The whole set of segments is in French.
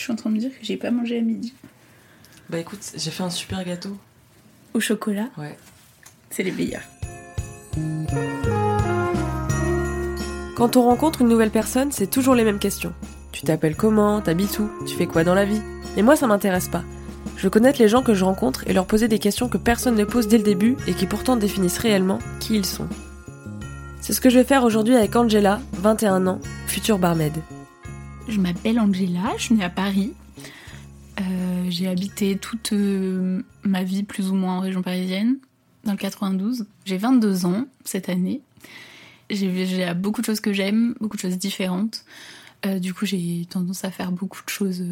Je suis en train de me dire que j'ai pas mangé à midi. Bah écoute, j'ai fait un super gâteau. Au chocolat Ouais. C'est les meilleurs. Quand on rencontre une nouvelle personne, c'est toujours les mêmes questions. Tu t'appelles comment? T'habites où? Tu fais quoi dans la vie? Et moi, ça m'intéresse pas. Je veux connaître les gens que je rencontre et leur poser des questions que personne ne pose dès le début et qui pourtant définissent réellement qui ils sont. C'est ce que je vais faire aujourd'hui avec Angela, 21 ans, future barmaid. Je m'appelle Angela, je suis née à Paris. Euh, j'ai habité toute euh, ma vie plus ou moins en région parisienne, dans le 92. J'ai 22 ans cette année. J'ai beaucoup de choses que j'aime, beaucoup de choses différentes. Euh, du coup, j'ai tendance à faire beaucoup de choses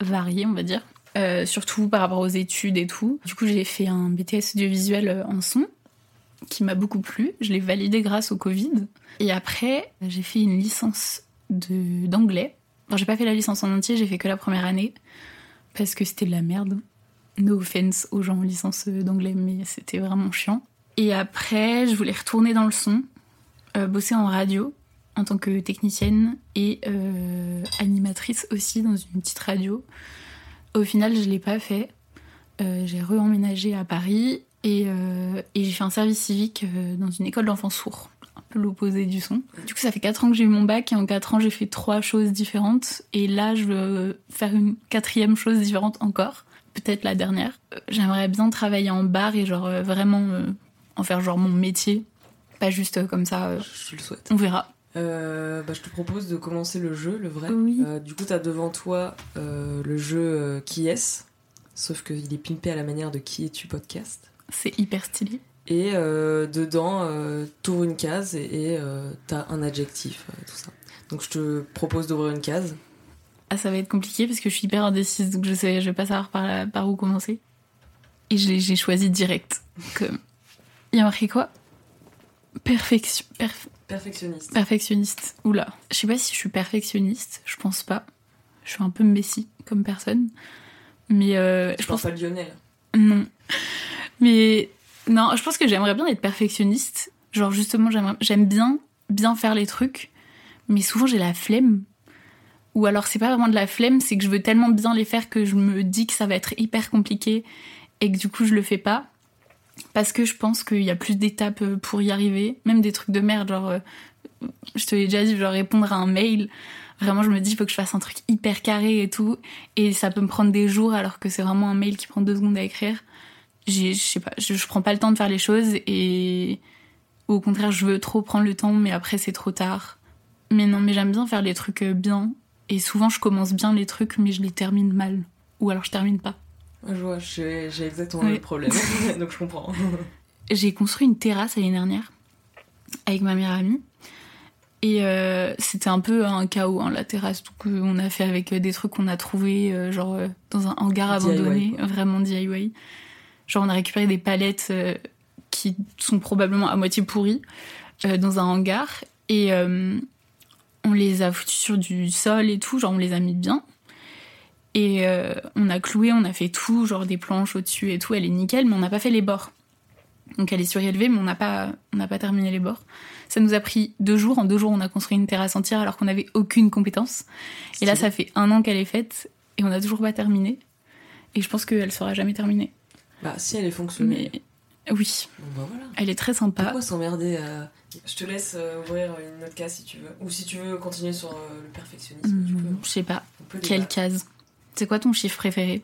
variées, on va dire. Surtout par rapport aux études et tout. Du coup, j'ai fait un BTS audiovisuel en son qui m'a beaucoup plu. Je l'ai validé grâce au Covid. Et après, j'ai fait une licence d'anglais. J'ai pas fait la licence en entier, j'ai fait que la première année parce que c'était de la merde. No offense aux gens en licence euh, d'anglais, mais c'était vraiment chiant. Et après, je voulais retourner dans le son, euh, bosser en radio en tant que technicienne et euh, animatrice aussi dans une petite radio. Au final, je l'ai pas fait. J'ai re-emménagé à Paris et, j'ai fait un service civique dans une école d'enfants sourds, peu l'opposé du son. Du coup, ça fait 4 ans que j'ai eu mon bac et en 4 ans, j'ai fait trois choses différentes. Et là, je veux faire une quatrième chose différente encore, peut-être la dernière. J'aimerais bien travailler en bar et genre euh, vraiment euh, en faire genre mon métier, pas juste euh, comme ça. euh, Je le souhaite. on verra. Euh, bah, je te propose de commencer le jeu, le vrai. Oui. Du coup, t'as devant toi le jeu Qui est-ce? Sauf qu'il est pimpé à la manière de Qui es-tu podcast. C'est hyper stylé. Et euh, dedans, euh, t'ouvres une case et et, euh, t'as un adjectif, euh, tout ça. Donc je te propose d'ouvrir une case. Ah, ça va être compliqué parce que je suis hyper indécise, donc je sais, je vais pas savoir par, la- par où commencer. Et j'ai choisi direct. Comme... Il y a marqué quoi? Perfection. perf- Perfectionniste. perfectionniste. Oula. Je sais pas si je suis perfectionniste, je pense pas. Je suis un peu messie comme personne. Mais euh, Je pense pas Lionel. non. Mais non, je pense que j'aimerais bien être perfectionniste. Genre justement, j'aime bien bien faire les trucs, mais souvent j'ai la flemme. Ou alors c'est pas vraiment de la flemme, c'est que je veux tellement bien les faire que je me dis que ça va être hyper compliqué et que du coup je le fais pas. Parce que je pense qu'il y a plus d'étapes euh, pour y arriver, même des trucs de merde, genre euh, je te l'ai déjà dit, genre répondre à un mail. Vraiment, je me dis, il faut que je fasse un truc hyper carré et tout. Et ça peut me prendre des jours alors que c'est vraiment un mail qui prend deux secondes à écrire. Je sais pas, je, je prends pas le temps de faire les choses et au contraire, je veux trop prendre le temps, mais après, c'est trop tard. Mais non, mais j'aime bien faire les trucs euh, bien. Et souvent, je commence bien les trucs, mais je les termine mal. Ou alors, je termine pas. Ouais, je vois, j'ai exactement Oui. le problème. Donc je comprends. J'ai construit une terrasse l'année dernière avec ma meilleure amie. Et euh, c'était un peu un chaos, hein, la terrasse. Donc, euh, on a fait avec euh, des trucs qu'on a trouvés, euh, genre dans un hangar DIY, abandonné, quoi. vraiment DIY. Genre, on a récupéré des palettes euh, qui sont probablement à moitié pourries euh, dans un hangar. Et euh, on les a foutues sur du sol et tout, genre on les a mis bien. Et on a cloué, on a fait tout, genre des planches au-dessus et tout, elle est nickel, mais on n'a pas fait les bords. Donc elle est surélevée, mais on n'a pas, on n'a pas terminé les bords. Ça nous a pris deux jours. En deux jours, on a construit une terrasse entière alors qu'on n'avait aucune compétence. Et là, ça fait un an qu'elle est faite et on n'a toujours pas terminé. Et je pense qu'elle sera jamais terminée. Bah, si elle est fonctionnelle. Mais oui, Bon, bah voilà. elle est très sympa. Pourquoi s'emmerder à... Je te laisse euh, ouvrir une autre case si tu veux. Ou si tu veux continuer sur euh, le perfectionnisme, tu peux. Je sais pas. Quelle case? C'est quoi ton chiffre préféré?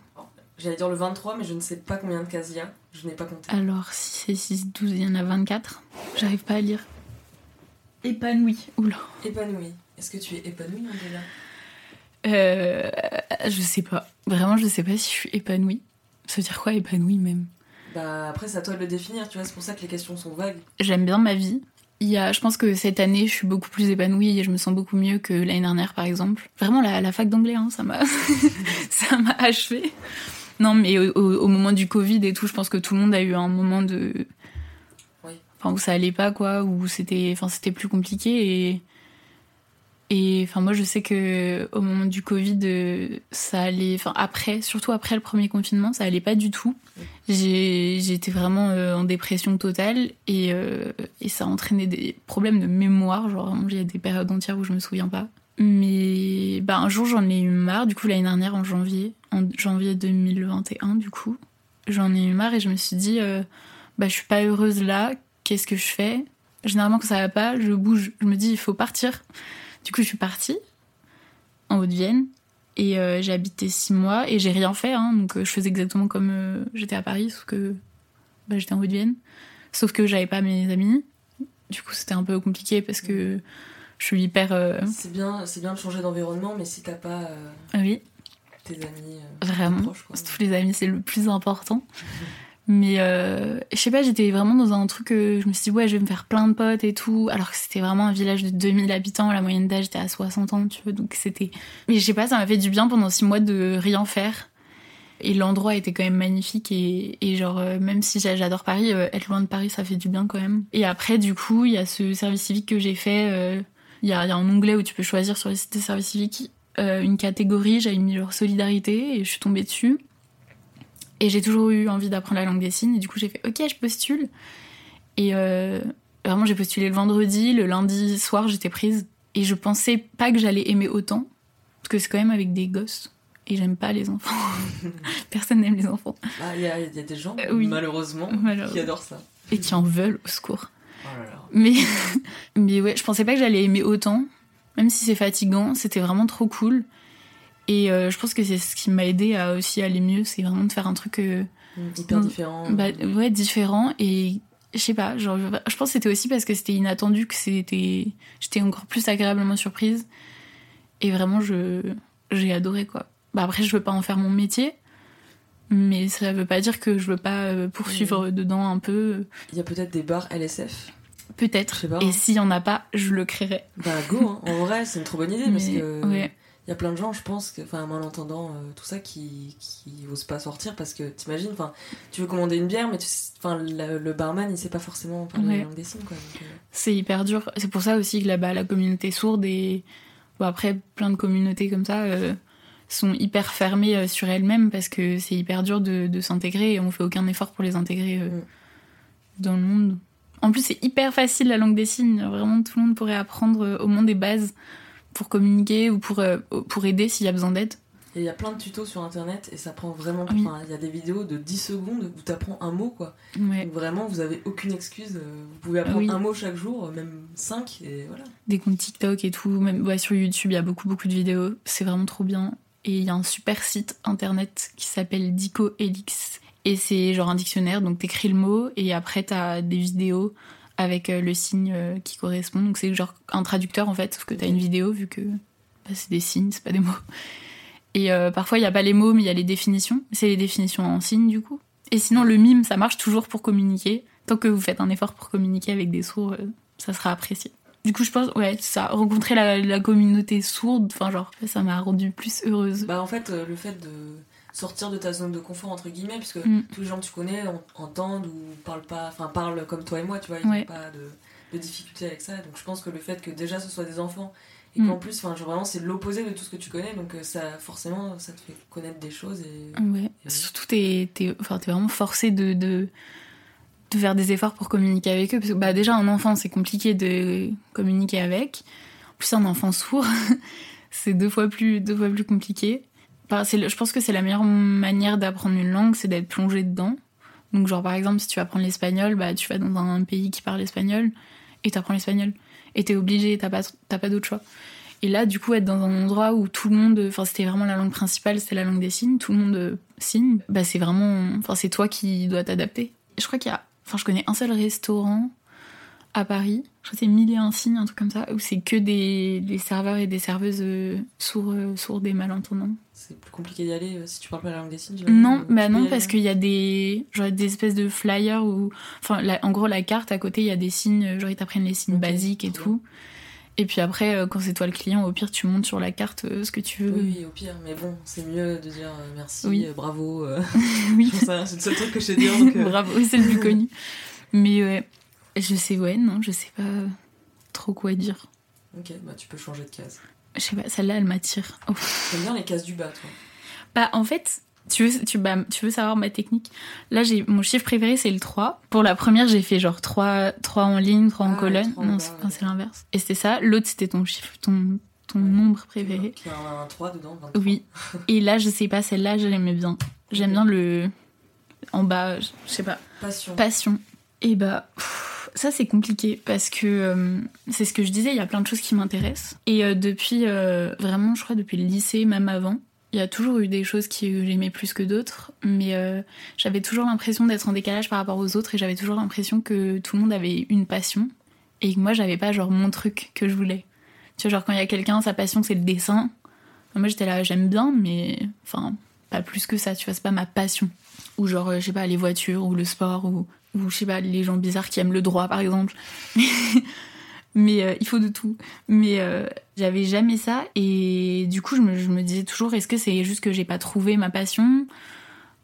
J'allais dire le 23, mais je ne sais pas combien de cases il y a. Je n'ai pas compté. Alors, si c'est 6, 12, il y en a 24. J'arrive pas à lire. Épanoui. Oula. Épanoui. Est-ce que tu es épanoui, Angela? Euh, je sais pas. Vraiment, je sais pas si je suis épanouie. Ça veut dire quoi épanouie même Bah, après, c'est à toi de le définir, tu vois. C'est pour ça que les questions sont vagues. J'aime bien ma vie. Il y a, je pense que cette année, je suis beaucoup plus épanouie et je me sens beaucoup mieux que l'année dernière, par exemple. Vraiment, la, la fac d'anglais, hein, ça m'a, ça m'a achevé. Non, mais au, au- au moment du Covid et tout, je pense que tout le monde a eu un moment de, Oui. enfin où ça allait pas, quoi, où c'était, enfin c'était plus compliqué et et enfin moi je sais que au moment du Covid, euh, ça allait, enfin après, surtout après le premier confinement, ça allait pas du tout. J'étais vraiment euh, en dépression totale et, euh, et ça a entraîné des problèmes de mémoire. Genre, il y a des périodes entières où je me souviens pas. Mais bah, un jour, j'en ai eu marre. Du coup, l'année dernière, en janvier, janvier 2021, du coup, j'en ai eu marre et je me suis dit, euh, bah, je suis pas heureuse là. Qu'est-ce que je fais? Généralement, quand ça va pas, je bouge. Je me dis, il faut partir. Du coup, je suis partie en Haute-Vienne et euh, j'ai habité six mois et j'ai rien fait. Hein. donc, euh, je faisais exactement comme euh, j'étais à Paris, sauf que bah, j'étais en Haute-Vienne. Sauf que j'avais pas mes amis. Du coup, c'était un peu compliqué parce que je suis hyper. C'est bien, c'est bien de changer d'environnement, mais si t'as pas Oui, tes amis Vraiment. proches, quoi. tous les amis, c'est le plus important. Mais euh, je sais pas, j'étais vraiment dans un truc que je me suis dit, ouais, je vais me faire plein de potes et tout. Alors que c'était vraiment un village de 2000 habitants, la moyenne d'âge était à 60 ans, tu vois. Donc c'était. Mais je sais pas, ça m'a fait du bien pendant six mois de rien faire. Et l'endroit était quand même magnifique. Et, et genre, euh, même si j'a- j'adore Paris, euh, être loin de Paris, ça fait du bien quand même. Et après, du coup, il y a ce service civique que j'ai fait. euh, Il y, a, un onglet où tu peux choisir sur les sites des services civiques euh, une catégorie. J'avais mis genre solidarité et je suis tombée dessus. Et j'ai toujours eu envie d'apprendre la langue des signes. Et du coup, j'ai fait OK, je postule. Et euh, vraiment, j'ai postulé le vendredi. Le lundi soir, j'étais prise. Et je pensais pas que j'allais aimer autant. Parce que c'est quand même avec des gosses. Et j'aime pas les enfants. Personne n'aime les enfants. Ah, il y a, il y a des gens, Euh, oui. malheureusement, Malheureusement. qui adorent ça. Et qui en veulent au secours. Oh là là. Mais, mais ouais, je pensais pas que j'allais aimer autant. Même si c'est fatigant, c'était vraiment trop cool. Et euh, je pense que c'est ce qui m'a aidé à aussi aller mieux. C'est vraiment de faire un truc. euh, Hyper différent. Bah, ouais, différent et je sais pas, genre, je pense que c'était aussi parce que c'était inattendu que c'était j'étais encore plus agréablement surprise et vraiment je j'ai adoré quoi. Bah après je veux pas en faire mon métier mais ça veut pas dire que je veux pas euh, poursuivre dedans un peu Il y a peut-être des bars LSF. peut-être et s'il y en a pas, je le créerai. Bah go, hein. en vrai, c'est une trop bonne idée parce Mais, que ouais. Il y a plein de gens, je pense, enfin, malentendant euh, tout ça, qui, qui osent pas sortir parce que t'imagines, enfin, tu veux commander une bière, mais tu, le, le barman, il sait pas forcément parler Ouais. la langue des signes, euh, C'est hyper dur. C'est pour ça aussi que là-bas, la communauté sourde et bon, après, plein de communautés comme ça euh, sont hyper fermées euh, sur elles-mêmes parce que c'est hyper dur de, de s'intégrer et on fait aucun effort pour les intégrer Mm. dans le monde. En plus, c'est hyper facile la langue des signes. Vraiment, tout le monde pourrait apprendre au moins des bases pour communiquer ou pour, euh, pour aider s'il y a besoin d'aide. Et il y a plein de tutos sur internet et ça prend vraiment. Oui. Il y a des vidéos de 10 secondes où t'apprends un mot, quoi. Ouais. Donc vraiment, vous avez aucune excuse. euh, Vous pouvez apprendre Oui. un mot chaque jour, euh, même 5, et voilà. des comptes TikTok et tout, même ouais, sur YouTube, il y a beaucoup beaucoup de vidéos, c'est vraiment trop bien. Et il y a un super site internet qui s'appelle Dico Helix. Et c'est genre un dictionnaire, donc t'écris le mot et après t'as des vidéos avec euh, le signe euh, qui correspond. Donc c'est genre un traducteur en fait, sauf que t'as une vidéo vu que bah, c'est des signes, c'est pas des mots. Et euh, parfois il y a pas les mots, mais il y a les définitions. C'est les définitions en signes du coup. Et sinon le mime, ça marche toujours pour communiquer. Tant que vous faites un effort pour communiquer avec des sourds, euh, ça sera apprécié. Du coup, je pense, ouais, ça, rencontrer la, la communauté sourde, enfin, genre, ça m'a rendue plus heureuse. Bah en fait, le fait de sortir de ta zone de confort entre guillemets, puisque Mm. tous les gens que tu connais en- entendent ou parlent pas, enfin parlent comme toi et moi, tu vois, ils Ouais. n'ont pas de, de difficulté avec ça. Donc je pense que le fait que déjà ce soit des enfants et Mm. qu'en plus, enfin vraiment c'est l'opposé de tout ce que tu connais, donc euh, ça forcément ça te fait connaître des choses et Ouais. Surtout, t'es, t'es, enfin, t'es vraiment forcé de, de, de faire des efforts pour communiquer avec eux. Parce que, bah, déjà, un enfant, c'est compliqué de communiquer avec. En plus, un enfant sourd, c'est deux fois plus, deux fois plus compliqué. Je pense que c'est la meilleure manière d'apprendre une langue, c'est d'être plongé dedans. Donc, genre, par exemple, si tu vas apprendre l'espagnol, bah, tu vas dans un pays qui parle espagnol et t'apprends l'espagnol. Et t'es obligé, t'as pas, pas d'autre choix. Et là, du coup, être dans un endroit où tout le monde, enfin, c'était vraiment la langue principale, c'était la langue des signes, tout le monde euh, signe, bah, c'est vraiment, enfin, c'est toi qui dois t'adapter. Je crois qu'il y a, enfin, je connais un seul restaurant à Paris, je crois que c'est Mille et un signes, un truc comme ça, où c'est que des, des serveurs et des serveuses euh, sourds, euh, sourds et malentendants. c'est plus compliqué d'y aller euh, si tu parles pas la langue des signes. Non, bah non, parce qu'il y a des, genre, des espèces de flyers où, enfin, la- en gros, la carte à côté, il y a des signes, genre, ils t'apprennent les signes basiques et tout. Et puis après, euh, quand c'est toi le client, au pire, tu montes sur la carte euh, ce que tu veux. Oui, oui, au pire, mais bon, c'est mieux de dire merci, Oui. bravo. Oui. c'est le seul truc que je sais dire. Donc, Bravo, c'est le plus connu. Mais ouais, je sais, ouais, non, je sais pas trop quoi dire. Ok, bah tu peux changer de case. Je sais pas, celle-là, elle m'attire. Oh. J'aime bien les cases du bas, toi. Bah, en fait, tu veux, tu, bah, tu veux savoir ma technique? Là, j'ai mon chiffre préféré, c'est le 3. Pour la première, j'ai fait genre 3, 3 en ligne, 3 en Ah, colonne. Non, c'est ouais. l'inverse. Et c'était ça. L'autre, c'était ton chiffre, ton, ton nombre préféré. Qui a un 3 dedans. 23. Oui. Et là, je sais pas, celle-là, je l'aimais bien. J'aime bien le. En bas, je sais pas. Passion. Passion. Et bah. pff, Ça, c'est compliqué parce que euh, c'est ce que je disais, il y a plein de choses qui m'intéressent. Et euh, depuis, euh, vraiment, je crois, depuis le lycée, même avant, il y a toujours eu des choses que j'aimais plus que d'autres. Mais j'avais toujours l'impression d'être en décalage par rapport aux autres et j'avais toujours l'impression que tout le monde avait une passion et que moi, j'avais pas genre mon truc que je voulais. Tu vois, genre quand il y a quelqu'un, sa passion, c'est le dessin. Moi, j'étais là, j'aime bien, mais enfin, pas plus que ça, tu vois, c'est pas ma passion. Ou genre, je sais pas, les voitures, ou le sport, ou, ou je sais pas, les gens bizarres qui aiment le droit, par exemple. mais euh, il faut de tout. Mais euh, j'avais jamais ça, et du coup, je me, je me disais toujours, est-ce que c'est juste que j'ai pas trouvé ma passion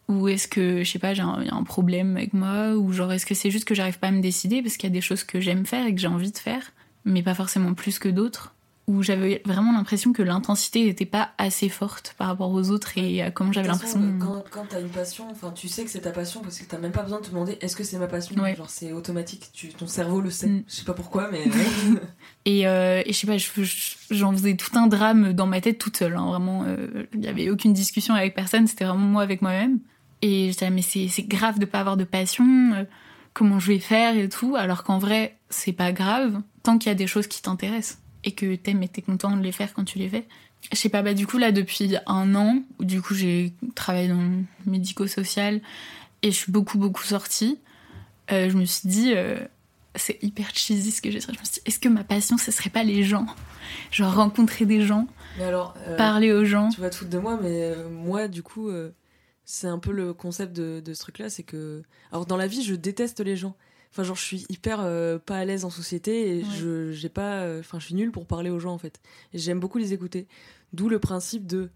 ou est-ce que, je sais pas, j'ai un, un problème avec moi Ou genre, est-ce que c'est juste que j'arrive pas à me décider parce qu'il y a des choses que j'aime faire et que j'ai envie de faire, mais pas forcément plus que d'autres Où j'avais vraiment l'impression que l'intensité n'était pas assez forte par rapport aux autres et à comment j'avais l'impression. Quand, quand t'as une passion, enfin, tu sais que c'est ta passion parce que t'as même pas besoin de te demander est-ce que c'est ma passion? Ouais. Genre, c'est automatique. Tu, ton cerveau le sait. Mm. Je sais pas pourquoi, mais. Et, euh, et je sais pas, je- je- j'en faisais tout un drame dans ma tête toute seule. hein, vraiment, euh, il y avait aucune discussion avec personne, c'était vraiment moi avec moi-même. Et j'étais là, mais c'est c'est grave de pas avoir de passion, euh, comment je vais faire et tout. Alors qu'en vrai, c'est pas grave tant qu'il y a des choses qui t'intéressent et que t'aimes et t'es content de les faire quand tu les fais. Je sais pas, bah du coup là depuis un an, où du coup j'ai travaillé dans le médico-social et je suis beaucoup beaucoup sortie, euh, je me suis dit, euh, c'est hyper cheesy ce que j'ai. Je me suis dit, est-ce que ma passion ce serait pas les gens? Genre rencontrer des gens, mais alors. euh, parler aux gens. Tu vas te foutre de moi, mais moi, du coup, c'est un peu le concept de, de ce truc-là, c'est que... Alors, dans la vie, je déteste les gens. Enfin, genre, je suis hyper euh, pas à l'aise en société et Ouais. je j'ai pas... euh, Enfin, je suis nulle pour parler aux gens, en fait. Et j'aime beaucoup les écouter. D'où le principe de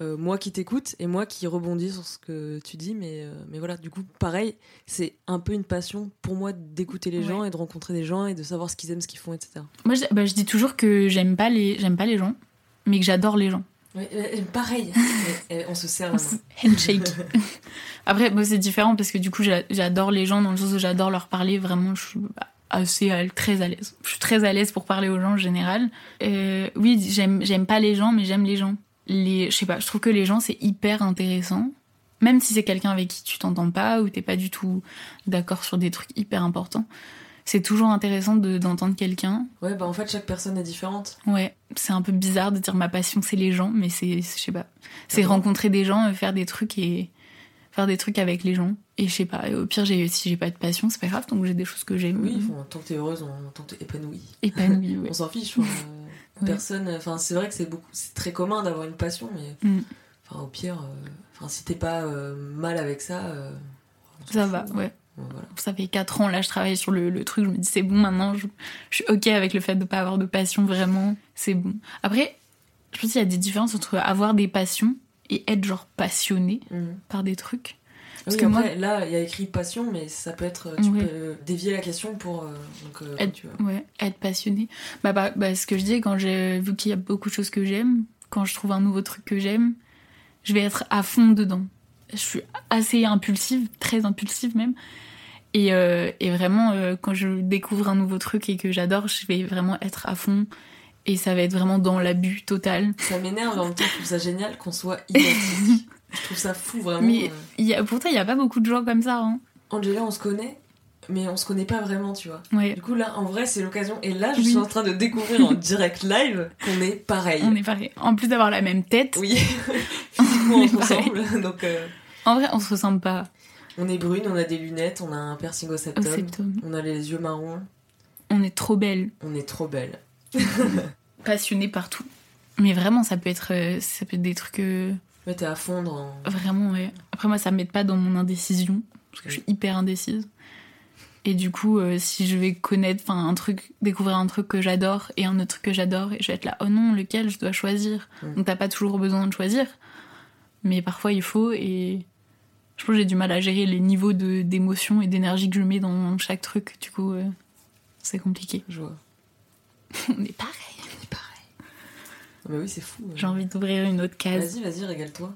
euh, moi qui t'écoute et moi qui rebondis sur ce que tu dis, mais, mais voilà, du coup, pareil, c'est un peu une passion pour moi d'écouter les Ouais. gens et de rencontrer des gens et de savoir ce qu'ils aiment, ce qu'ils font, etc. Moi je, bah, je dis toujours que j'aime pas les j'aime pas les gens, mais que j'adore les gens. Ouais, euh, pareil, on se la main. Handshake. Après, moi, c'est différent parce que du coup, j'a- j'adore les gens dans le sens où j'adore leur parler. Vraiment, je suis assez à- très à l'aise. Je suis très à l'aise pour parler aux gens en général. Euh, oui, j'aime j'aime pas les gens, mais j'aime les gens. Les, je sais pas, je trouve que les gens, c'est hyper intéressant. Même si c'est quelqu'un avec qui tu t'entends pas ou t'es pas du tout d'accord sur des trucs hyper importants. C'est toujours intéressant de- d'entendre quelqu'un. Ouais, bah en fait, chaque personne est différente. Ouais, c'est un peu bizarre de dire ma passion c'est les gens, mais c'est, je sais pas, c'est rencontrer des gens, euh, faire des trucs et faire des trucs avec les gens. Et je sais pas, au pire si j'ai pas de passion, c'est pas grave, donc j'ai des choses que j'aime. Oui, enfin, tant que t'es heureuse, on, tant que t'es épanouie. épanouie. Ouais. On s'en fiche. enfin, euh, Ouais. Personne. Enfin, c'est vrai que c'est beaucoup, c'est très commun d'avoir une passion, mais Mm. enfin, au pire, euh, enfin, si t'es pas euh, mal avec ça, euh, Ça va, hein. ouais. Voilà. Ça fait 4 ans là, je travaille sur le, le truc, je me dis c'est bon maintenant, je, je suis ok avec le fait de pas avoir de passion vraiment, c'est bon. Après, je pense qu'il y a des différences entre avoir des passions et être genre passionné Mhm. par des trucs. Parce oui, que moi- là, il y a écrit passion, mais ça peut être. Tu Ouais. peux dévier la question pour. euh, donc, euh, Être- tu veux. Ouais, être passionné. Bah, bah, bah, ce que je dis, quand j'ai vu qu'il y a beaucoup de choses que j'aime, quand je trouve un nouveau truc que j'aime, je vais être à fond dedans. Je suis assez impulsive, très impulsive même. Et, euh, et vraiment, euh, quand je découvre un nouveau truc et que j'adore, je vais vraiment être à fond. Et ça va être vraiment dans l'abus total. Ça m'énerve, en même temps, je trouve ça génial qu'on soit identique. je trouve ça fou, vraiment. Mais euh. il y a, pourtant, il n'y a pas beaucoup de gens comme ça. Hein. Angela, on se connaît, mais on se connaît pas vraiment, tu vois. Ouais, Du coup, là, en vrai, c'est l'occasion. Et là, je Oui. suis en train de découvrir en direct live qu'on est pareil. on est pareil. En plus d'avoir la même tête, Oui, physiquement, On on se ressemble. Donc, euh, en vrai, on se ressemble pas on est brune, on a des lunettes, on a un piercing au au septum, septum. on a les yeux marrons, On est trop belle. on est trop belle. passionnée partout. Mais vraiment, ça peut être, euh, ça peut être des trucs euh, Mais t'es à fond dans. vraiment. Ouais. Après, moi, ça m'aide pas dans mon indécision parce que je suis hyper indécise. Et du coup, euh, si je vais connaître, enfin, un truc, découvrir un truc que j'adore et un autre truc que j'adore, et je vais être là, oh non, lequel je dois choisir? Mm. Donc, t'as pas toujours besoin de choisir, mais parfois il faut. Et je pense que j'ai du mal à gérer les niveaux d'émotion et d'énergie que je mets dans chaque truc. Du coup, euh, c'est compliqué. Je vois. On est pareil. C'est pareil. Ah bah oui, c'est fou. J'ai envie d'ouvrir une autre case. Vas-y, vas-y, régale-toi.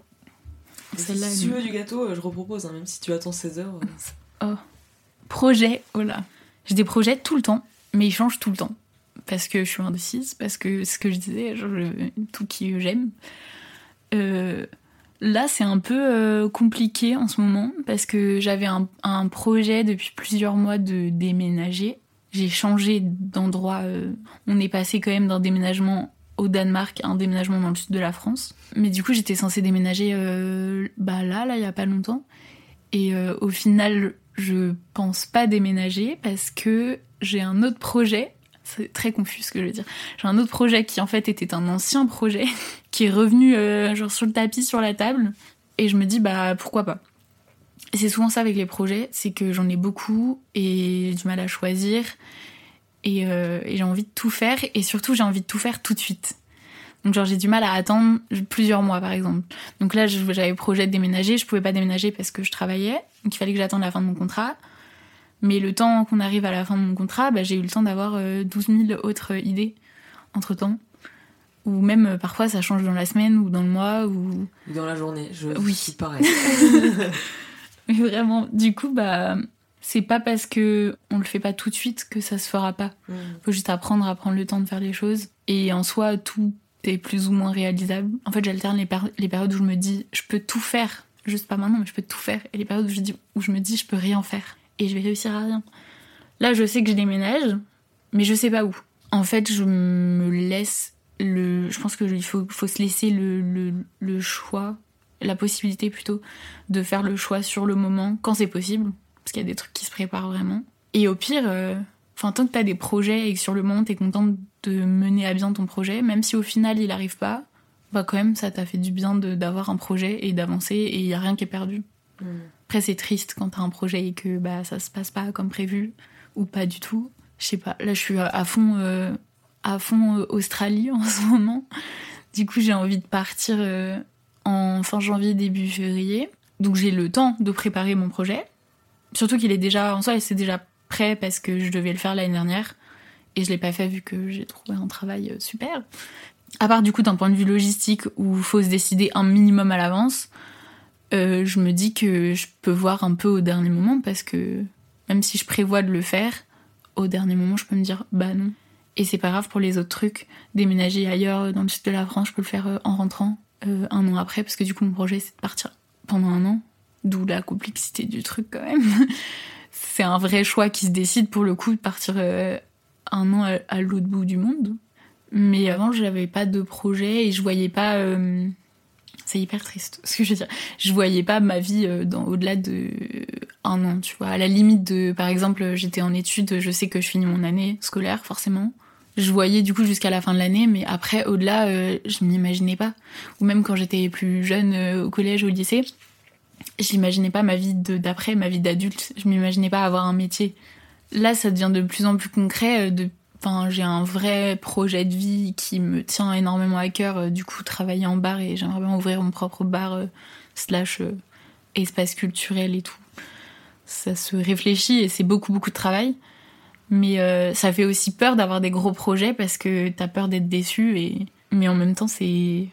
Celle-là, si tu veux du gâteau, euh, je repropose, hein, même si tu attends 16 heures. euh. Projet, oh là. J'ai des projets tout le temps, mais ils changent tout le temps. parce que je suis indécise, parce que ce que je disais, je- tout qui j'aime. Euh, là, c'est un peu euh, compliqué en ce moment parce que j'avais un, projet depuis plusieurs mois de déménager. J'ai changé d'endroit. euh, on est passé quand même d'un déménagement au Danemark à un déménagement dans le sud de la France. Mais du coup, j'étais censée déménager euh, bah là, là, il y a pas longtemps. Et au final, je pense pas déménager parce que j'ai un autre projet. C'est très confus ce que je veux dire. J'ai un autre projet qui en fait était un ancien projet qui est revenu euh, genre sur le tapis, sur la table. Et je me dis bah pourquoi pas. C'est souvent ça avec les projets, c'est que j'en ai beaucoup et j'ai du mal à choisir. Et, euh, et j'ai envie de tout faire et surtout j'ai envie de tout faire tout de suite. Donc genre j'ai du mal à attendre plusieurs mois par exemple. Donc là j'avais projet de déménager, je pouvais pas déménager parce que je travaillais, donc il fallait que j'attende la fin de mon contrat. Mais le temps qu'on arrive à la fin de mon contrat, bah, j'ai eu le temps d'avoir euh, 12 000 autres idées entre temps. Ou même euh, parfois ça change dans la semaine ou dans le mois ou Dans la journée, je Oui. suis pareil. Mais vraiment, du coup, bah, c'est pas parce que on le fait pas tout de suite que ça se fera pas. Mm. Faut juste apprendre à prendre le temps de faire les choses. Et en soi, tout est plus ou moins réalisable. En fait, j'alterne les périodes où je me dis, je peux tout faire. Juste pas maintenant, mais je peux tout faire. Et les périodes où je, dis, où je me dis, je peux rien faire. Et je vais réussir à rien. Là, je sais que je déménage, mais je sais pas où. En fait, je me laisse le. Je pense qu'il faut, faut se laisser le, le, le choix, la possibilité plutôt, de faire le choix sur le moment, quand c'est possible. Parce qu'il y a des trucs qui se préparent vraiment. Et au pire, euh, enfin, tant que t'as des projets et que sur le moment t'es contente de mener à bien ton projet, même si au final il arrive pas, bah quand même ça t'a fait du bien de- d'avoir un projet et d'avancer et il y a rien qui est perdu. Mm. Après c'est triste quand t'as un projet et que bah ça se passe pas comme prévu ou pas du tout. Je sais pas, là je suis à- à fond, euh, à fond euh, Australie en ce moment. Du coup j'ai envie de partir euh, en fin janvier début février. Donc j'ai le temps de préparer mon projet. Surtout qu'il est déjà en soi c'est déjà prêt parce que je devais le faire l'année dernière et je l'ai pas fait vu que j'ai trouvé un travail euh, super. À part du coup d'un point de vue logistique où faut se décider un minimum à l'avance, je me dis que je peux voir un peu au dernier moment parce que même si je prévois de le faire, au dernier moment je peux me dire bah non. Et c'est pas grave pour les autres trucs. Déménager ailleurs dans le sud de la France, je peux le faire euh, en rentrant euh, un an après parce que du coup mon projet c'est de partir pendant un an. D'où la complexité du truc quand même. c'est un vrai choix qui se décide pour le coup de partir euh, un an à, l'autre bout du monde. Mais avant, j'avais pas de projet et je voyais pas. C'est hyper triste ce que je veux dire. Je voyais pas ma vie au-delà de un an, tu vois. À la limite de, par exemple, j'étais en études, je sais que je finis mon année scolaire, forcément. Je voyais du coup jusqu'à la fin de l'année, mais après, au-delà, euh, je m'imaginais pas. Ou même quand j'étais plus jeune euh, au collège au lycée, j'imaginais pas ma vie d'après, ma vie d'adulte. Je m'imaginais pas avoir un métier. Là, ça devient de plus en plus concret. euh, enfin, j'ai un vrai projet de vie qui me tient énormément à cœur. euh, Du coup, travailler en bar et j'aimerais bien ouvrir mon propre bar slash espace culturel et tout. Ça se réfléchit et c'est beaucoup beaucoup de travail. Mais euh, ça fait aussi peur d'avoir des gros projets parce que t'as peur d'être déçu et mais en même temps c'est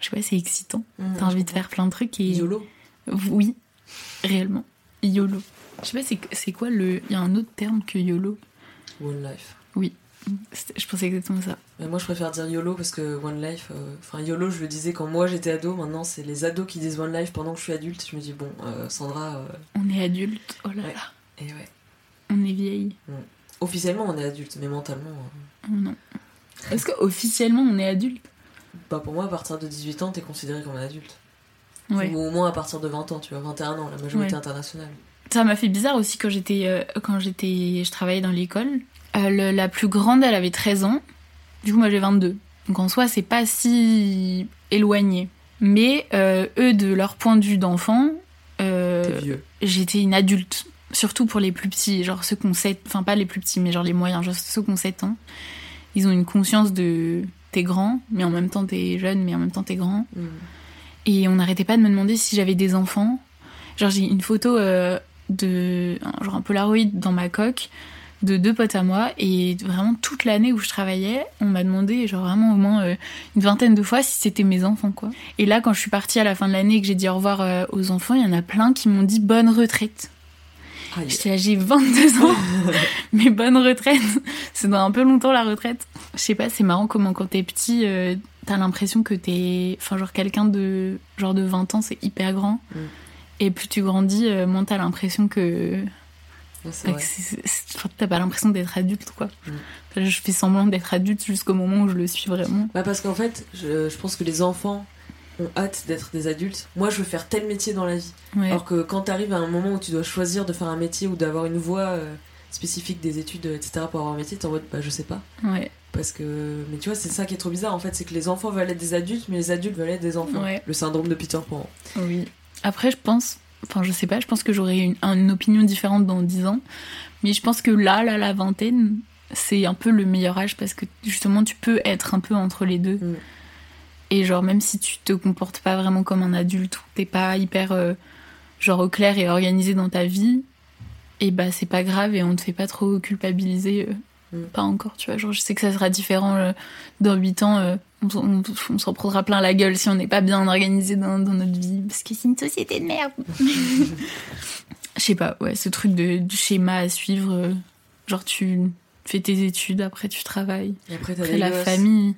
je sais pas c'est excitant. Mm, T'as envie de faire plein de trucs et YOLO. oui, réellement. YOLO. Je sais pas, c'est, quoi le. Il y a un autre terme que YOLO? One life. C'était- Je pensais exactement ça. Mais moi, je préfère dire YOLO parce que One Life. euh, Enfin, YOLO, je le disais quand moi j'étais ado. Maintenant, c'est les ados qui disent One Life pendant que je suis adulte. Je me dis, bon, euh, Sandra. euh, On est adulte. Oh là Ouais. là. et ouais. On est vieille. Officiellement, on est adulte, mais mentalement. euh, Oh non. Est-ce qu'officiellement on est adulte? Bah, pour moi, à partir de 18 ans, t'es considéré comme un adulte. Ouais. Ou au moins à partir de 20 ans, tu vois, 21 ans, la majorité Ouais. internationale. Ça m'a fait bizarre aussi quand j'étais. euh, quand j'étais. Je travaillais dans l'école. Euh, le- la plus grande, elle avait 13 ans. Du coup, moi j'ai 22. Donc en soi, c'est pas si éloigné. Mais euh, eux, de leur point de vue d'enfant, euh, T'es vieux. j'étais une adulte. Surtout pour les plus petits, genre ceux ont 7, enfin pas les plus petits, mais genre les moyens, genre ceux qui ont 7 ans. Ils ont une conscience de t'es grand, mais en même temps t'es jeune, mais en même temps t'es grand. Mm. Et on n'arrêtait pas de me demander si j'avais des enfants. Genre j'ai une photo euh, de, genre un Polaroid dans ma coque de deux potes à moi et vraiment toute l'année où je travaillais, on m'a demandé genre vraiment au moins euh, une vingtaine de fois si c'était mes enfants quoi. Et là quand je suis partie à la fin de l'année et que j'ai dit au revoir euh, aux enfants, il y en a plein qui m'ont dit bonne retraite. Aïe. J'étais là, j'ai 22 ans, mais bonne retraite. C'est dans un peu longtemps la retraite. Je sais pas, c'est marrant comment quand t'es petit, euh, t'as l'impression que t'es. Enfin, genre quelqu'un de genre de 20 ans, c'est hyper grand. Mm. Et plus tu grandis, euh, moins t'as l'impression que. Enfin, T'as pas l'impression d'être adulte, quoi. Mm. Enfin, Je fais semblant d'être adulte jusqu'au moment où je le suis vraiment. Bah parce qu'en fait, je, je pense que les enfants ont hâte d'être des adultes. Moi, je veux faire tel métier dans la vie. Ouais. Alors que quand t'arrives à un moment où tu dois choisir de faire un métier ou d'avoir une voie euh, spécifique des études, euh, etc. pour avoir un métier, t'es en mode, bah je sais pas. Ouais. Parce que. Mais tu vois, c'est ça qui est trop bizarre en fait, c'est que les enfants veulent être des adultes, mais les adultes veulent être des enfants. Ouais. Le syndrome de Peter Pan. Oui. Après, je pense, enfin, je sais pas, je pense que j'aurai une, une opinion différente dans 10 ans. Mais je pense que là, là, la vingtaine, c'est un peu le meilleur âge parce que justement, tu peux être un peu entre les deux. Mm. Et genre, même si tu te comportes pas vraiment comme un adulte ou t'es pas hyper, euh, genre, au clair et organisé dans ta vie, et bah, c'est pas grave et on te fait pas trop culpabiliser. euh, Mm. Pas encore, tu vois. Genre, je sais que ça sera différent euh, dans 8 ans. on, on- on s'en prendra plein la gueule si on n'est pas bien organisé dans, dans notre vie. Parce que c'est une société de merde. Je sais pas, ouais, ce truc de, schéma à suivre. genre, tu fais tes études, après tu travailles. Et après, Après la gosses. famille,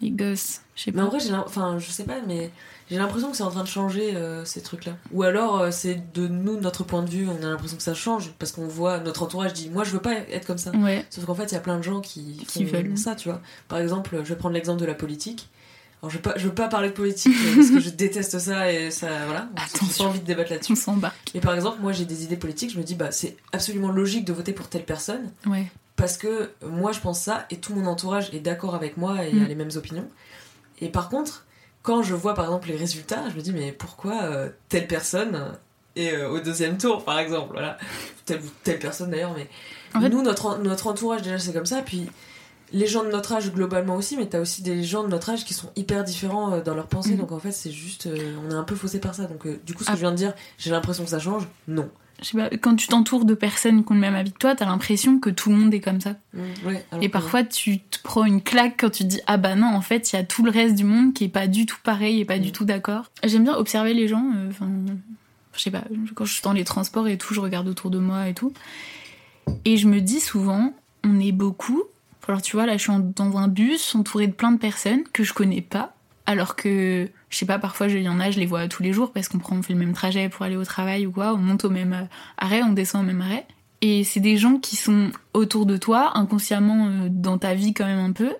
les gosses. Mais en vrai, j'ai enfin, je sais pas, mais j'ai l'impression que c'est en train de changer euh, ces trucs-là. Ou alors, euh, c'est de nous, notre point de vue, on a l'impression que ça change parce qu'on voit notre entourage dit, moi, je veux pas être comme ça. Ouais, Sauf qu'en fait, il y a plein de gens qui, Qui veulent. ça, tu vois. Par exemple, je vais prendre l'exemple de la politique. Alors, je veux pas, je veux pas parler de politique euh, parce que je déteste ça et ça, voilà. J'ai Attention. envie de débattre on là-dessus. s'embarque. Mais par exemple, moi, j'ai des idées politiques. Je me dis, bah, c'est absolument logique de voter pour telle personne Ouais, parce que moi, je pense ça et tout mon entourage est d'accord avec moi et Mm. a les mêmes opinions. Et par contre, quand je vois par exemple les résultats, je me dis, mais pourquoi euh, telle personne est euh, au deuxième tour, par exemple voilà. Telle telle personne d'ailleurs, mais En fait- nous, notre, notre entourage, déjà, c'est comme ça. Puis les gens de notre âge globalement aussi, mais t'as aussi des gens de notre âge qui sont hyper différents euh, dans leur pensée. Mhm. Donc en fait, c'est juste. euh, on est un peu faussé par ça. Donc euh, du coup, ce que Ah. je viens de dire, j'ai l'impression que ça change. Non. Je sais pas, quand tu t'entoures de personnes qui ont le même avis que toi, t'as l'impression que tout le monde est comme ça. Ouais, alors Et parfois, tu te prends une claque quand tu te dis Ah bah non, en fait, il y a tout le reste du monde qui est pas du tout pareil et pas du Mm. tout d'accord. J'aime bien observer les gens. euh, Enfin, je sais pas, quand je suis dans les transports et tout, je regarde autour de moi et tout. Et je me dis souvent On est beaucoup. Alors, tu vois, là, je suis dans un bus entouré de plein de personnes que je connais pas. Alors que, je sais pas, parfois, il y en a, je les vois tous les jours parce qu'on prend, on fait le même trajet pour aller au travail ou quoi. On monte au même euh, arrêt, on descend au même arrêt. Et c'est des gens qui sont autour de toi, inconsciemment euh, dans ta vie quand même un peu,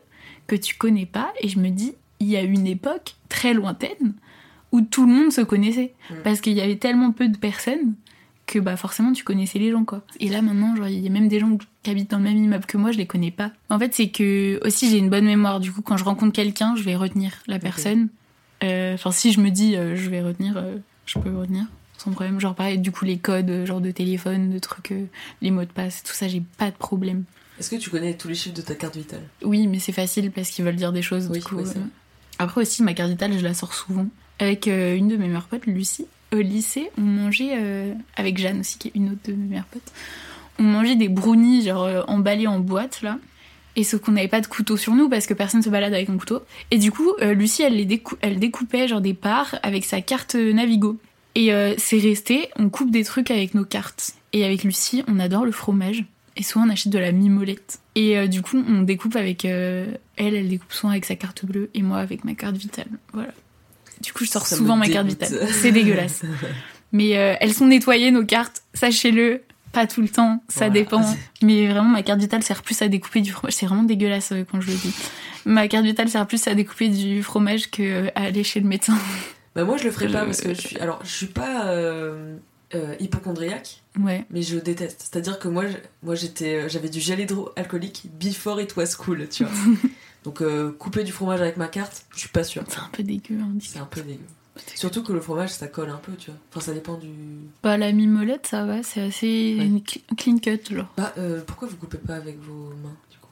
que tu connais pas. Et je me dis, il y a une époque très lointaine où tout le monde se connaissait. Mm. Parce qu'il y avait tellement peu de personnes que bah forcément tu connaissais les gens quoi. Et là maintenant, genre il y a même des gens qui habitent dans le même immeuble que moi, je les connais pas. En fait, c'est que aussi j'ai une bonne mémoire. Du coup, quand je rencontre quelqu'un, je vais retenir la personne. Euh, Enfin, si je me dis euh, je vais retenir, euh, je peux retenir sans problème. Genre pareil, du coup les codes, genre de téléphone, de trucs, les mots de passe, tout ça, j'ai pas de problème. Est-ce que tu connais tous les chiffres de ta carte vitale? Oui, mais c'est facile parce qu'ils veulent dire des choses. Oui, du coup, oui, euh. Après aussi, ma carte vitale, je la sors souvent. Avec euh, une de mes meilleures potes, Lucie. Au lycée, on mangeait, euh, avec Jeanne aussi, qui est une autre de mes meilleures potes, on mangeait des brownies, genre emballés en boîte, là. Et sauf qu'on n'avait pas de couteau sur nous parce que personne se balade avec un couteau. Et du coup, euh, Lucie, elle, les décou- elle découpait genre des parts avec sa carte Navigo. Et euh, c'est resté, on coupe des trucs avec nos cartes. Et avec Lucie, on adore le fromage. Et souvent, on achète de la mimolette. Et euh, du coup, on découpe avec. euh, elle, elle découpe souvent avec sa carte bleue et moi avec ma carte vitale. Voilà. Du coup, je sors Ça souvent ma carte vitale. C'est dégueulasse. Mais euh, elles sont nettoyées, nos cartes. Sachez-le. Pas tout le temps, ça Voilà. dépend. Mais vraiment, ma carte vitale sert plus à découper du fromage. C'est vraiment dégueulasse euh, quand je le dis. Ma carte vitale sert plus à découper du fromage que euh, à aller chez le médecin. Bah moi je le ferai pas parce que je suis alors je suis pas euh, euh, hypochondriaque Ouais. mais je déteste. C'est-à-dire que moi moi j'étais j'avais du gel hydroalcoolique before it was cool, tu vois. Donc euh, couper du fromage avec ma carte, je suis pas sûre. C'est un peu dégueu. Hein. C'est un peu dégueu. Surtout que le fromage ça colle un peu, tu vois. Enfin ça dépend du Bah, la mimolette, ça va. C'est assez Ouais. clean cut, genre. Bah euh, pourquoi vous coupez pas avec vos mains du coup?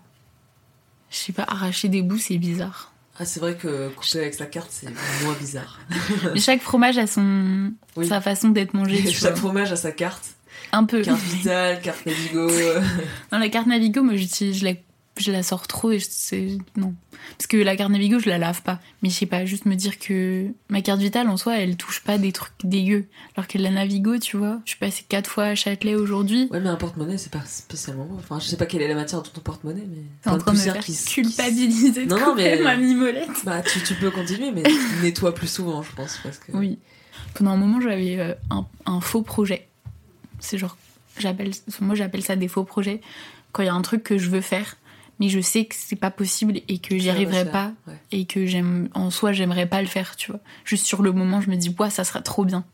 Je sais pas, arracher des bouts, c'est bizarre. Ah c'est vrai que couper avec sa carte c'est moins bizarre. Chaque fromage a son Oui. sa façon d'être mangé, tu vois. Chaque fromage a sa carte, Un peu. carte vitale, carte Navigo. Dans la carte Navigo, moi j'utilise, je la je la sors trop et je- c'est non. Parce que la carte Navigo, je la lave pas. Mais je sais pas, juste me dire que ma carte vitale en soi, elle touche pas des trucs dégueux. Alors que la Navigo, tu vois, je suis passée quatre fois à Châtelet aujourd'hui. Ouais, mais un porte-monnaie, c'est pas spécialement bon. Enfin, je sais pas quelle est la matière de ton porte-monnaie, mais. T'es en train de me faire qui se- culpabiliser de Non, non, mais- ma mimolette. Bah, tu, tu peux continuer, mais nettoie plus souvent, je pense. Parce que... Oui. Pendant un moment, j'avais euh, un, un faux projet. C'est genre, j'appelle, moi j'appelle ça des faux projets. Quand il y a un truc que je veux faire, mais je sais que c'est pas possible et que j'y arriverai pas ouais. et que j'aime, en soi, j'aimerais pas le faire, tu vois. Juste sur le moment, je me dis, ouais, ça sera trop bien.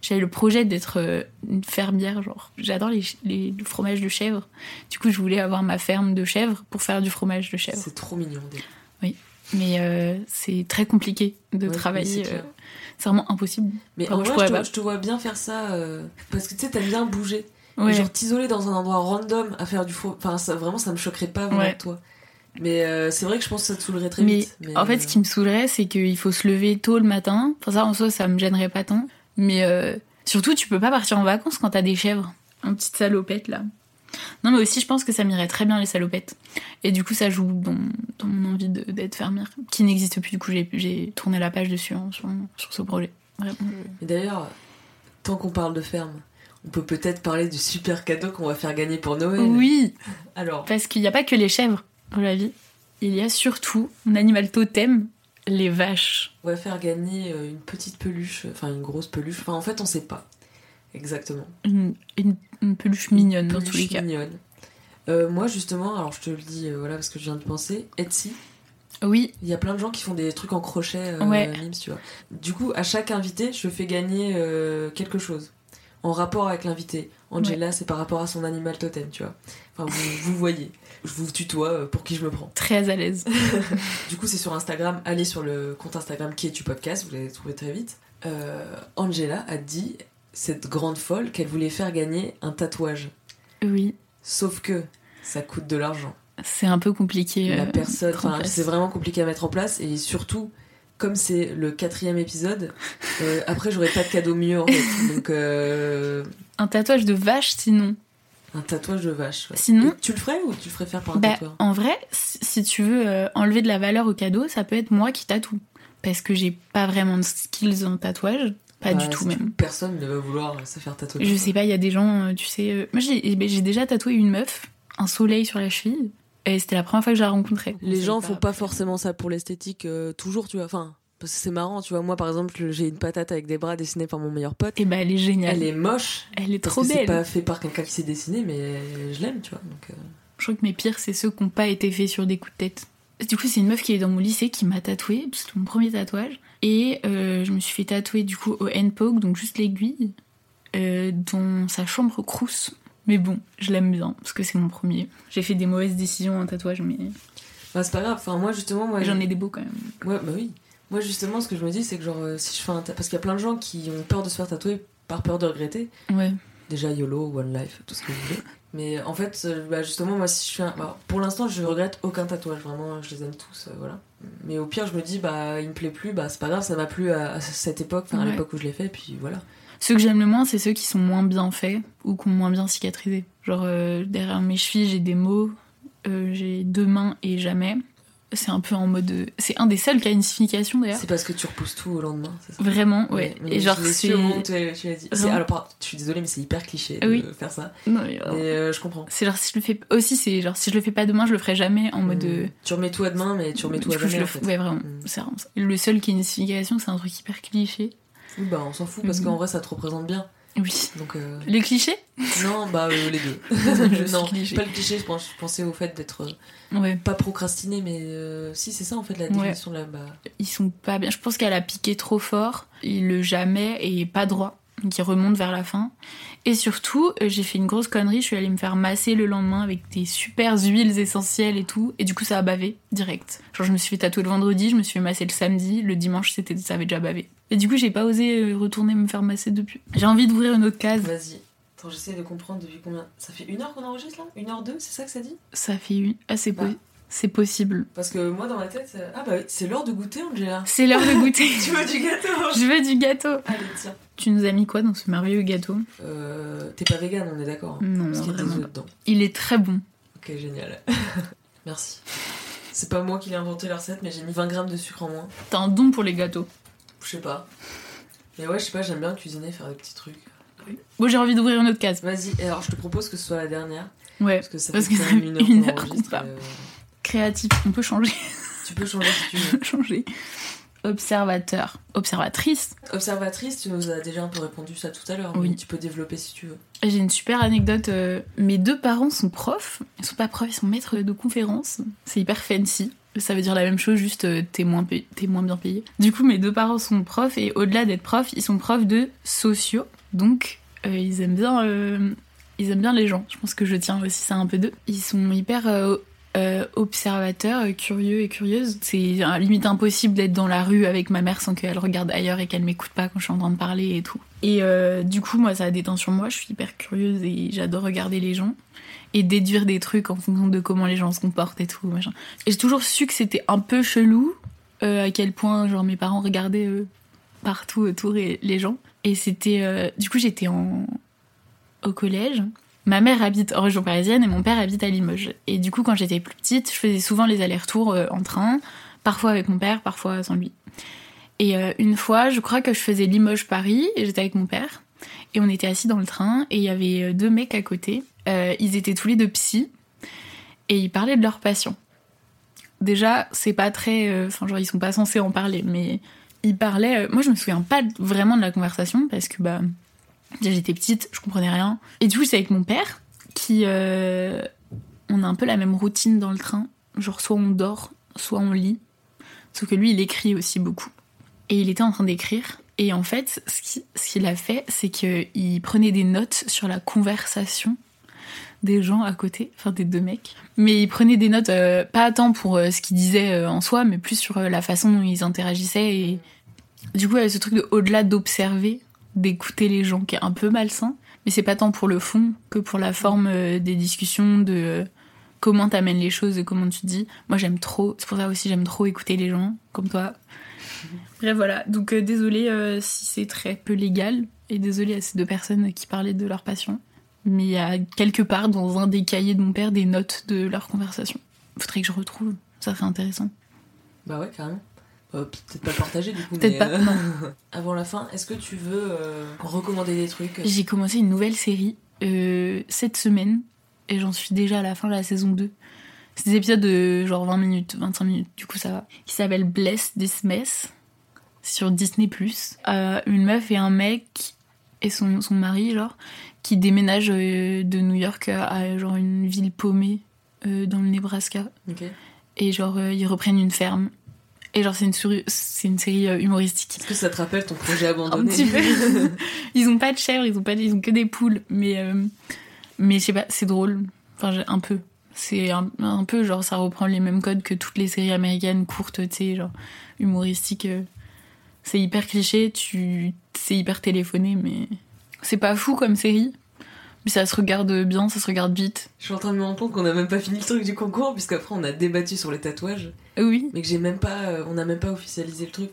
J'avais le projet d'être euh, une fermière, genre. J'adore les, les, le fromage de chèvre. Du coup, je voulais avoir ma ferme de chèvres pour faire du fromage de chèvre. C'est trop mignon. déjà. Mais euh, c'est très compliqué de Ouais, travailler. oui, c'est euh, c'est vraiment impossible. Mais en vrai, je, je te vois bien faire ça. euh, parce que tu sais, t'aimes bien bouger. Ouais. Genre t'isoler dans un endroit random à faire du faux. Enfin, ça, vraiment, ça me choquerait pas vraiment Ouais. de toi. Mais euh, c'est vrai que je pense que ça te saoulerait très mais, vite. Mais en fait, euh, ce qui me saoulerait, c'est qu'il faut se lever tôt le matin. Enfin, ça, en soi, ça me gênerait pas tant. Mais euh, surtout, tu peux pas partir en vacances quand t'as des chèvres. En petite salopette, là. Non, mais aussi, je pense que ça m'irait très bien, les salopettes. Et du coup, ça joue dans, dans mon envie d'être fermière, qui n'existe plus. Du coup, j'ai- tourné la page dessus, hein, sur, sur ce projet. Vraiment. je- Et d'ailleurs, tant qu'on parle de ferme, on peut peut-être parler du super cadeau qu'on va faire gagner pour Noël. Oui, Alors, parce qu'il n'y a pas que les chèvres dans la vie. Il y a surtout un animal totem, les vaches. on va faire gagner euh, une petite peluche, enfin une grosse peluche. Enfin, en fait, on sait pas exactement. Une, une- une peluche mignonne, dans tous les Peluche cas. mignonne. Euh, moi, justement, alors je te le dis, euh, voilà, parce que je viens de penser, Etsy, Oui, il y a plein de gens qui font des trucs en crochet, euh, Ouais. Mims, tu vois. Du coup, à chaque invité, je fais gagner quelque chose en rapport avec l'invité. Angela, c'est par rapport à son animal totem, tu vois. Enfin, vous, vous voyez. Je vous tutoie euh, pour qui je me prends. très à l'aise. Du coup, c'est sur Instagram. Allez sur le compte Instagram qui est tu podcast, vous allez trouver très vite. Euh, Angela a dit, cette grande folle, qu'elle voulait faire gagner un tatouage. Oui, Sauf que ça coûte de l'argent. c'est un peu compliqué. La euh, personne, c'est vraiment compliqué à mettre en place et surtout, comme c'est le quatrième épisode, euh, après j'aurais pas de cadeau mieux en fait. Donc euh, Un tatouage de vache, sinon. un tatouage de vache. ouais. Sinon- Et tu le ferais ou tu le ferais faire par un Bah, tatoueur en vrai, si tu veux euh, enlever de la valeur au cadeau, ça peut être moi qui tatoue. Parce que j'ai pas vraiment de skills en tatouage. Pas Bah, du tout, même. Personne ne va vouloir se faire tatouer. Je sais pas, il y a des gens, tu sais. Moi, eh ben, j'ai déjà tatoué une meuf, un soleil sur la cheville. Et c'était la première fois que je la rencontrais. Les gens font pas. pas forcément ça pour l'esthétique euh, toujours, tu vois. Enfin, parce que c'est marrant, tu vois. Moi, par exemple, j'ai une patate avec des bras dessinés par mon meilleur pote. Et bah, elle est géniale. Elle est moche. Elle est Parce trop que c'est belle. pas fait par quelqu'un qui s'est dessiné, mais je l'aime, tu vois. Donc, euh, Je crois que mes pires, c'est ceux qui n'ont pas été faits sur des coups de tête. Du coup, c'est une meuf qui est dans mon lycée qui m'a tatoué. C'était mon premier tatouage. Et euh, je me suis fait tatouer du coup au handpoke, donc juste l'aiguille, euh, dans sa chambre crousse. Mais bon, je l'aime bien parce que c'est mon premier. J'ai fait des mauvaises décisions en tatouage, mais bah, c'est pas grave. Enfin, moi, justement, moi, j'en ai des beaux quand même. Ouais, bah oui. Moi, justement, ce que je me dis, c'est que genre, euh, si je fais un. ta- Parce qu'il y a plein de gens qui ont peur de se faire tatouer par peur de regretter. Ouais. Déjà, YOLO, One Life, tout ce que vous voulez. Mais en fait, euh, bah, justement, moi, si je fais un. bah, pour l'instant, je regrette aucun tatouage. Vraiment, je les aime tous, euh, voilà. Mais au pire, je me dis, bah, il me plaît plus, bah, c'est pas grave, ça m'a plu à, à cette époque, enfin, à Ouais. l'époque où je l'ai fait, puis voilà. Ceux que j'aime le moins, c'est ceux qui sont moins bien faits ou qui ont moins bien cicatrisé. Genre euh, derrière mes chevilles, j'ai des mots, euh, j'ai deux mains et jamais. C'est un peu en mode. euh, C'est un des seuls qui a une signification d'ailleurs. C'est parce que tu repousses tout au lendemain, c'est ça? Vraiment, ouais. mais et genre, c'est. Alors, pardon, je suis désolée, mais c'est hyper cliché de faire ça. Non, mais, euh, Mais euh, je comprends. C'est genre, si je le fais. Aussi, c'est genre, si je le fais pas demain, je le ferai jamais en mode. Mm. euh, Tu remets tout à demain, mais tu remets tout à coup, je jamais, le en fait. Ouais, vraiment. Mm. C'est vraiment ça. Le seul qui a une signification, c'est un truc hyper cliché. Oui, bah, on s'en fout, parce Mhm. qu'en vrai, ça te représente bien. Oui. Donc, euh, Les clichés? Non, bah, euh, les deux. Je non, cliché. pas le cliché, je, pense, je pensais au fait d'être euh, Ouais. pas procrastiné, mais si, c'est ça en fait la définition de la. Bah, Ils sont pas bien. Je pense qu'elle a piqué trop fort. Et le jamais est pas droit. Il remonte vers la fin. Et surtout, j'ai fait une grosse connerie. Je suis allée me faire masser le lendemain avec des super huiles essentielles et tout. Et du coup, ça a bavé direct. Genre, je me suis fait tatouer le vendredi, je me suis fait masser le samedi. Le dimanche, c'était, ça avait déjà bavé. Et du coup, j'ai pas osé euh, retourner me faire masser depuis. J'ai envie d'ouvrir une autre case. Vas-y. Attends, j'essaie de comprendre depuis combien. Ça fait une heure qu'on enregistre là? Une heure deux, c'est ça que ça dit? Ça fait une. Ah, c'est, Bah. c'est possible. Parce que moi dans ma tête. euh, Ah bah oui, c'est l'heure de goûter, Angela. C'est l'heure de goûter. tu veux du gâteau je veux du gâteau. Allez, tiens. Tu nous as mis quoi dans ce merveilleux gâteau? Euh, T'es pas vegan, on est d'accord hein Non, Parce qu'il y a des vraiment pas. dedans. Il est très bon. Ok, génial. Merci. C'est pas moi qui l'ai inventé la recette, mais j'ai mis 20 grammes de sucre en moins. T'as un don pour les gâteaux. Je sais pas. Mais ouais, je sais pas, j'aime bien cuisiner, faire des petits trucs. Bon, j'ai envie d'ouvrir une autre case. Vas-y, alors je te propose que ce soit la dernière. Ouais. Parce que ça Parce fait que quand ça une heure une euh, Créatif, on peut changer. Tu peux changer si tu veux. peut changer. Observateur. Observatrice. Observatrice, tu nous as déjà un peu répondu ça tout à l'heure. Oui. mais Tu peux développer si tu veux. J'ai une super anecdote. euh, mes deux parents sont profs. Ils sont pas profs, ils sont maîtres de conférences. C'est hyper fancy. Ça veut dire la même chose, juste euh, t'es moins, t'es moins bien payé. Du coup, mes deux parents sont profs et au-delà d'être profs, ils sont profs de sociaux. Donc, euh, ils aiment bien, euh, ils aiment bien les gens. Je pense que je tiens aussi ça un peu d'eux. Ils sont hyper euh, observateurs, euh, curieux et curieuses. C'est limite impossible d'être dans la rue avec ma mère sans qu'elle regarde ailleurs et qu'elle m'écoute pas quand je suis en train de parler et tout. Et euh, du coup, moi, ça a déteint sur moi. Je suis hyper curieuse et j'adore regarder les gens et déduire des trucs en fonction de comment les gens se comportent et tout. Machin. Et j'ai toujours su que c'était un peu chelou à quel point genre mes parents regardaient partout autour et les gens. Et c'était du coup j'étais en au collège. Ma mère habite en région parisienne et mon père habite à Limoges. Et du coup, quand j'étais plus petite, je faisais souvent les allers-retours euh, en train, parfois avec mon père, parfois sans lui. Et euh, une fois, je crois que je faisais Limoges-Paris et j'étais avec mon père. Et on était assis dans le train et il y avait euh, deux mecs à côté. Ils étaient tous les deux psy et ils parlaient de leur passion. Déjà, c'est pas très. Enfin, genre, ils sont pas censés en parler, mais ils parlaient. moi, je me souviens pas vraiment de la conversation parce que, bah. J'étais petite, je comprenais rien. Et du coup, c'est avec mon père qui. euh, on a un peu la même routine dans le train. Genre, soit on dort, soit on lit. Sauf que lui, il écrit aussi beaucoup. Et il était en train d'écrire. Et en fait, ce qui- ce qu'il a fait, c'est qu'il prenait des notes sur la conversation des gens à côté, enfin des deux mecs. Mais il prenait des notes, euh, pas tant pour euh, ce qu'ils disaient en soi, mais plus sur la façon dont ils interagissaient. Et du coup, il y avait ce truc de au-delà d'observer, d'écouter les gens qui est un peu malsain. Mais c'est pas tant pour le fond que pour la forme euh, des discussions, de euh, comment t'amènes les choses et comment tu dis. Moi, j'aime trop, c'est pour ça aussi, j'aime trop écouter les gens, comme toi. Bref, voilà. Donc, euh, désolé si c'est très peu légal. Et désolé à ces deux personnes qui parlaient de leur passion. Mais il y a quelque part dans un des cahiers de mon père des notes de leur conversation. Faudrait que je retrouve. Ça serait intéressant. Bah ouais, carrément. Euh, Peut-être pas partager du coup. Peut-être pas, euh, non. Avant la fin, est-ce que tu veux euh, recommander des trucs? J'ai commencé une nouvelle série cette semaine. Et j'en suis déjà à la fin de la saison 2. C'est des épisodes de genre 20 minutes, 25 minutes. Du coup, ça va. Qui s'appelle Bless This Mess. Sur Disney+. Une meuf et un mec et son, son mari, genre, qui déménagent de New York à, à, genre une ville paumée dans le Nebraska. Ok. Et genre, euh, ils reprennent une ferme. Et genre, c'est une, série euh, humoristique. Est-ce que ça te rappelle ton projet Un abandonné petit peu. ils ont pas de chèvres, ils ont pas, ils ont que des poules, mais euh, mais je sais pas, c'est drôle. Enfin, un peu. C'est un, un peu genre ça reprend les mêmes codes que toutes les séries américaines courtes, tu sais, genre humoristiques. euh. C'est hyper cliché, tu, c'est hyper téléphoné, mais c'est pas fou comme série. Mais ça se regarde bien, ça se regarde vite. Je suis en train de me rendre compte qu'on a même pas fini le truc du concours, puisqu'après on a débattu sur les tatouages, Euh, Oui. mais que j'ai même pas, euh, on a même pas officialisé le truc.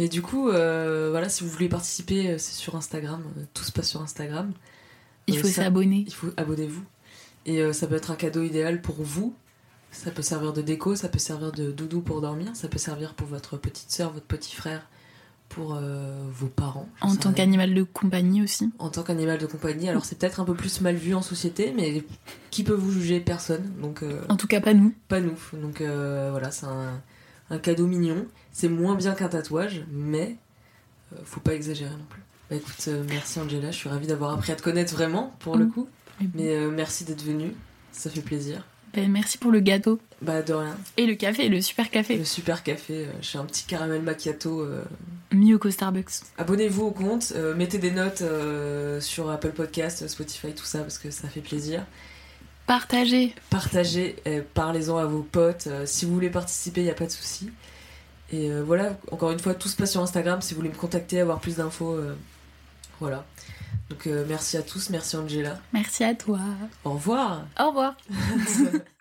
Mais du coup, euh, voilà, si vous voulez participer, c'est sur Instagram, tout se passe sur Instagram. Il Euh, faut s'abonner. Il faut abonnez-vous. Et euh, ça peut être un cadeau idéal pour vous. Ça peut servir de déco, ça peut servir de doudou pour dormir, ça peut servir pour votre petite soeur, votre petit frère, pour euh, vos parents. En tant qu'animal de compagnie aussi. en tant qu'animal de compagnie. Alors c'est peut-être un peu plus mal vu en société, mais qui peut vous juger? Personne. Donc euh, En tout cas, pas nous. pas nous. Donc euh, voilà, c'est un, un cadeau mignon. C'est moins bien qu'un tatouage, mais faut pas exagérer non plus. Bah écoute, merci Angela, je suis ravie d'avoir appris à te connaître vraiment pour le Mm. coup. Mais merci d'être venue, ça fait plaisir. Ben, merci pour le gâteau. Bah de rien. Et le café, le super café. Le super café, euh, j'ai un petit caramel macchiato. euh. Mieux qu'au Starbucks. Abonnez-vous au compte, euh, mettez des notes euh, sur Apple Podcast, Spotify, tout ça parce que ça fait plaisir. Partagez. partagez, parlez-en à vos potes. si vous voulez participer, il n'y a pas de souci. Et voilà, encore une fois, tout se passe sur Instagram. Si vous voulez me contacter, avoir plus d'infos, voilà. Donc euh, merci à tous, merci Angela. Merci à toi. Au revoir Au revoir.